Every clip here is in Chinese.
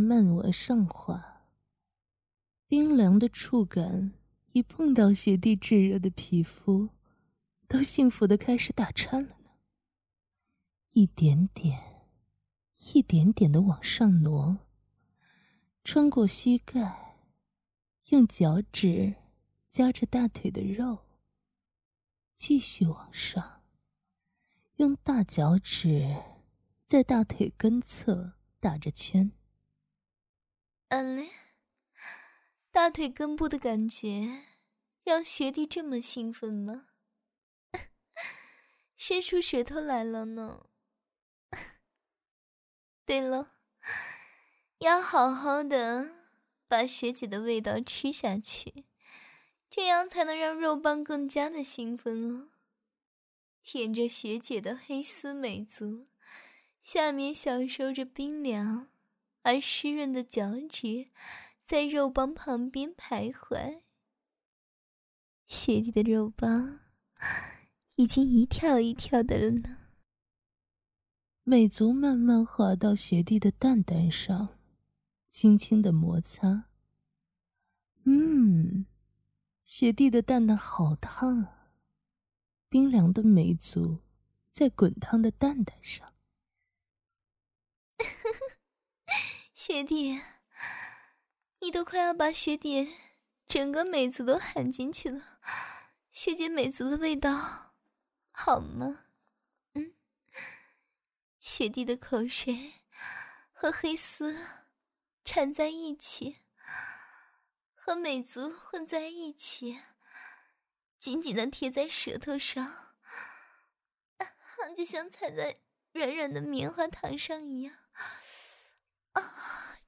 慢往上滑，冰凉的触感一碰到雪地炙热的皮肤，都幸福的开始打颤了呢。一点点，一点点的往上挪，穿过膝盖，用脚趾夹着大腿的肉，继续往上，用大脚趾在大腿根侧打着圈。嗯嘞，大腿根部的感觉让学弟这么兴奋吗？伸出舌头来了呢。对了，要好好的把学姐的味道吃下去，这样才能让肉棒更加的兴奋哦。舔着学姐的黑丝美足，下面享受着冰凉。而湿润的脚趾在肉棒旁边徘徊，雪地的肉棒已经一跳一跳的了呢。美足慢慢滑到雪地的蛋蛋上，轻轻的摩擦。嗯，雪地的蛋蛋好烫啊！冰凉的美足在滚烫的蛋蛋上。学弟，你都快要把学弟整个美足都含进去了，学姐美足的味道好吗？嗯，学弟的口水和黑丝缠在一起，和美足混在一起，紧紧的贴在舌头上，就像踩在软软的棉花糖上一样。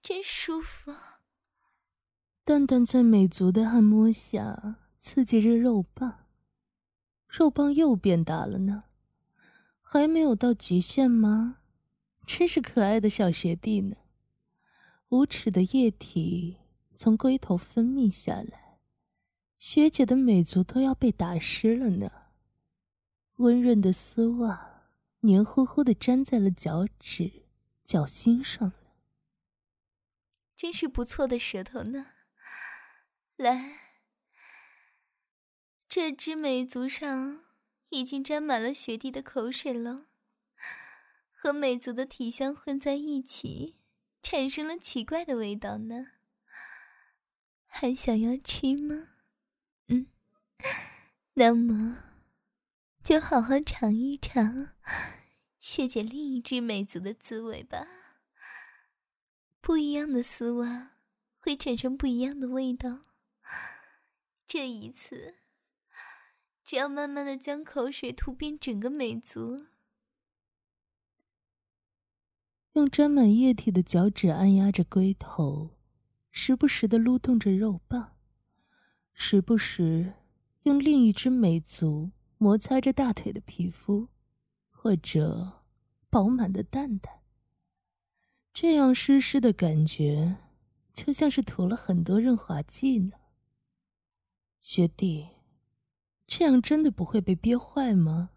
真舒服！蛋蛋在美足的按摩下刺激着肉棒，肉棒又变大了呢，还没有到极限吗？真是可爱的小学弟呢！无耻的液体从龟头分泌下来，学姐的美足都要被打湿了呢。温润的丝袜黏糊糊的粘在了脚趾、脚心上。真是不错的舌头呢，来，这只美足上已经沾满了雪地的口水了，和美足的体香混在一起，产生了奇怪的味道呢。还想要吃吗？嗯，那么就好好尝一尝学姐另一只美足的滋味吧。不一样的丝袜会产生不一样的味道。这一次，只要慢慢的将口水涂遍整个美足，用沾满液体的脚趾按压着龟头，时不时的撸动着肉棒，时不时用另一只美足摩擦着大腿的皮肤，或者饱满的蛋蛋。这样湿湿的感觉，就像是涂了很多润滑剂呢。学弟，这样真的不会被憋坏吗？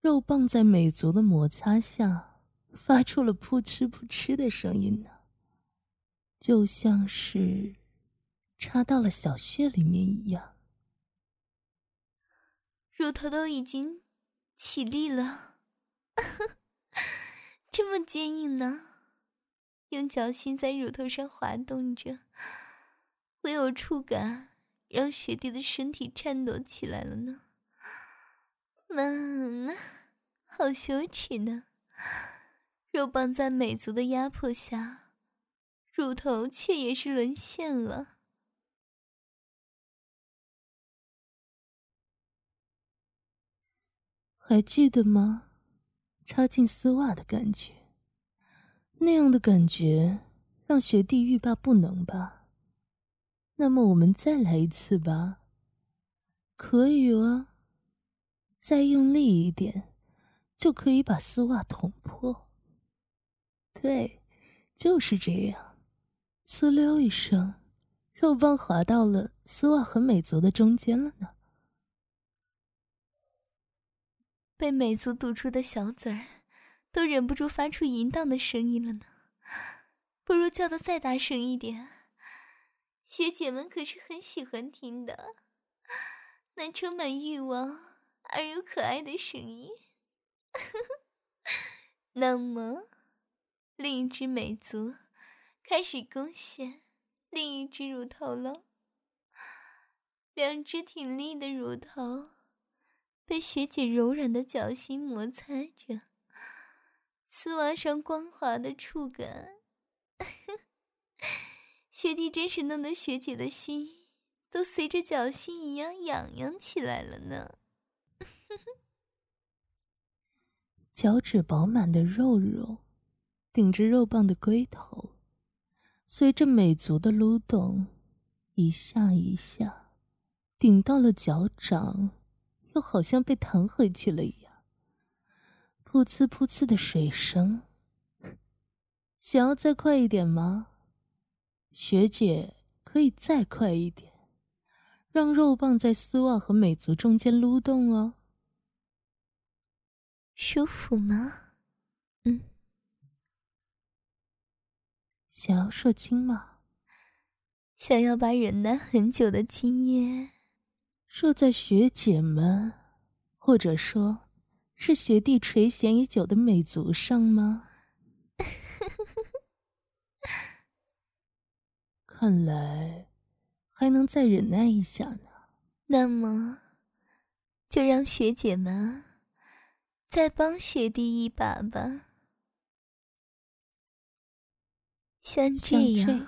肉棒在美足的摩擦下，发出了扑哧扑哧的声音呢，就像是插到了小穴里面一样。乳头都已经起立了。这么坚硬呢？用脚心在乳头上滑动着，唯有触感让学弟的身体颤抖起来了呢。妈妈，好羞耻呢！肉棒在美足的压迫下，乳头却也是沦陷了。还记得吗？插进丝袜的感觉，那样的感觉让学弟欲罢不能吧？那么我们再来一次吧。可以啊，再用力一点，就可以把丝袜捅破。对，就是这样。呲溜一声，肉棒滑到了丝袜和美足的中间了呢。被美足堵住的小嘴儿，都忍不住发出淫荡的声音了呢。不如叫的再大声一点，学姐们可是很喜欢听的，那充满欲望而又可爱的声音。那么，另一只美足开始攻陷另一只乳头了。两只挺立的乳头被学姐柔软的脚心摩擦着，丝袜上光滑的触感。学弟真是弄得学姐的心都随着脚心一样痒痒起来了呢。脚趾饱满的肉肉顶着肉棒的龟头，随着美足的撸动，一下一下，顶到了脚掌，又好像被弹回去了一样。噗呲噗呲的水声。想要再快一点吗？学姐可以再快一点，让肉棒在丝袜和美足中间撸动哦。舒服吗？嗯。想要射精吗？想要把忍耐很久的精液射在学姐们，或者说，是学弟垂涎已久的美足上吗？看来还能再忍耐一下呢。那么，就让学姐们再帮学弟一把吧。像这样。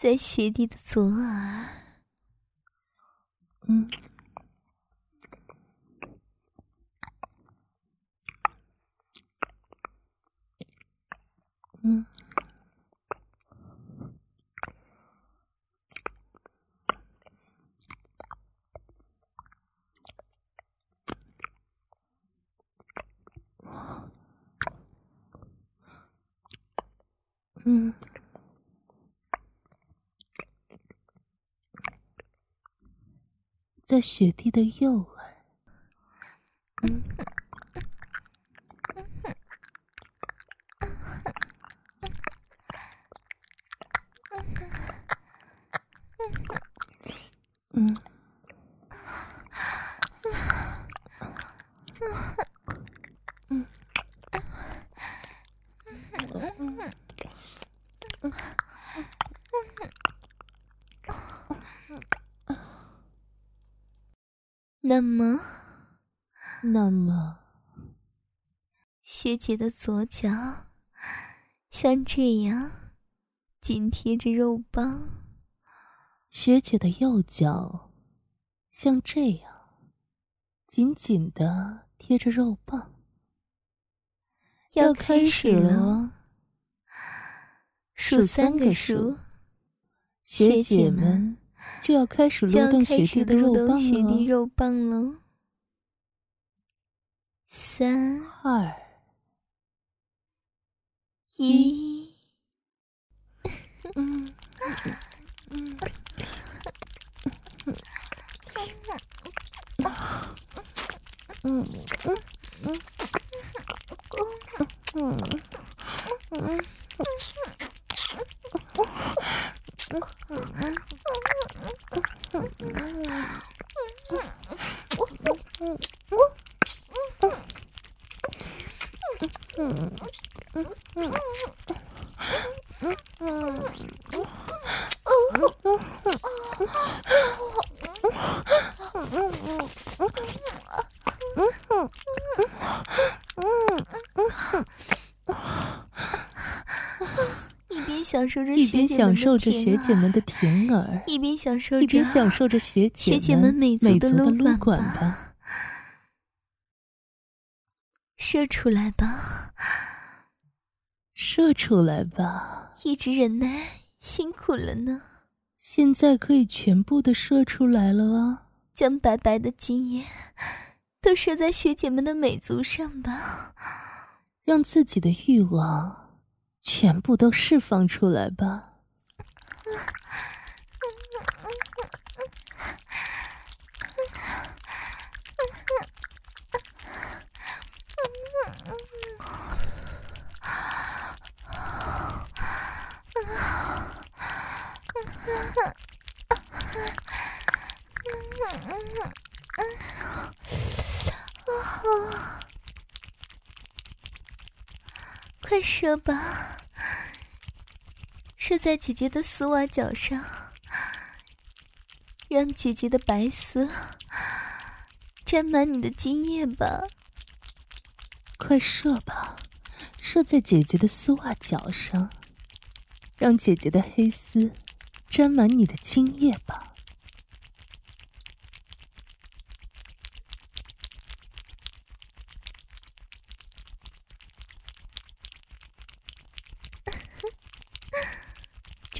在学弟的左耳，嗯，嗯，嗯。在雪地的诱饵，嗯。那么，那么，学姐的左脚像这样紧贴着肉棒，学姐的右脚像这样紧紧的贴着肉棒。要开始了，数三个数，学姐们。就要开始撸动雪地的肉棒了，三二。一，嗯嗯嗯嗯享受着一边享受着学姐们的甜耳，一边享受着一边享受着学姐们美足的撸管吧，射出来吧，射出来吧！一直忍耐辛苦了呢，现在可以全部的射出来了啊！将白白的精液都射在学姐们的美足上吧，让自己的欲望。全部都释放出来吧。快射吧，射在姐姐的丝袜脚上，让姐姐的白丝沾满你的精液吧。快射吧，射在姐姐的丝袜脚上，让姐姐的黑丝沾满你的精液吧。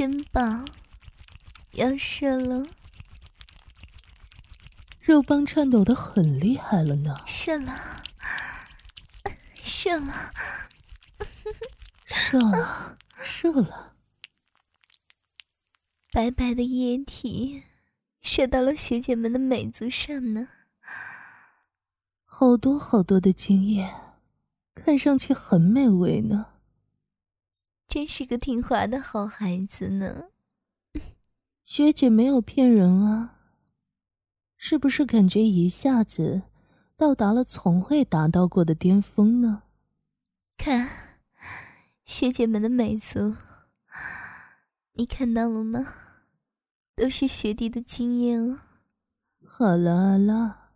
真棒，要射了！肉棒颤抖的很厉害了呢。射了，射了，射了，射了！白白的液体射到了学姐们的美足上呢。好多好多的精液，看上去很美味呢。真是个听话的好孩子呢，学姐没有骗人啊。是不是感觉一下子到达了从未达到过的巅峰呢？看，学姐们的美足，你看到了吗？都是学弟的经验哦。好了好了，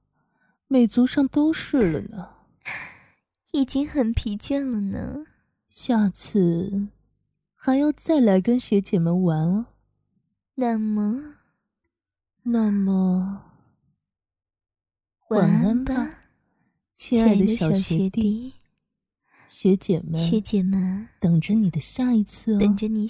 美足上都是了呢，已经很疲倦了呢。下次。还要再来跟学姐们玩哦。那么，那么，晚安吧，亲爱的小学弟、学姐们、学姐们，等着你的下一次哦。等着你。